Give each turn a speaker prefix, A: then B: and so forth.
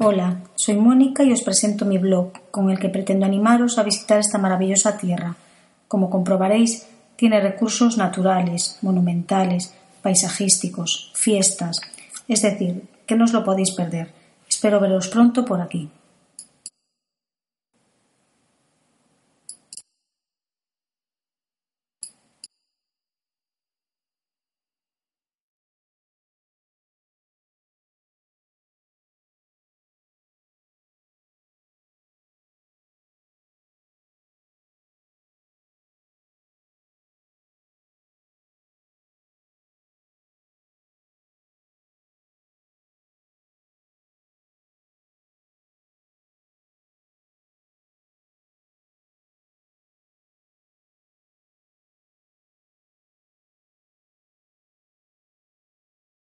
A: Hola, soy Mónica y os presento mi blog, con el que pretendo animaros a visitar esta maravillosa tierra. Como comprobaréis, tiene recursos naturales, monumentales, paisajísticos, fiestas, es decir, que no os lo podéis perder. Espero veros pronto por aquí.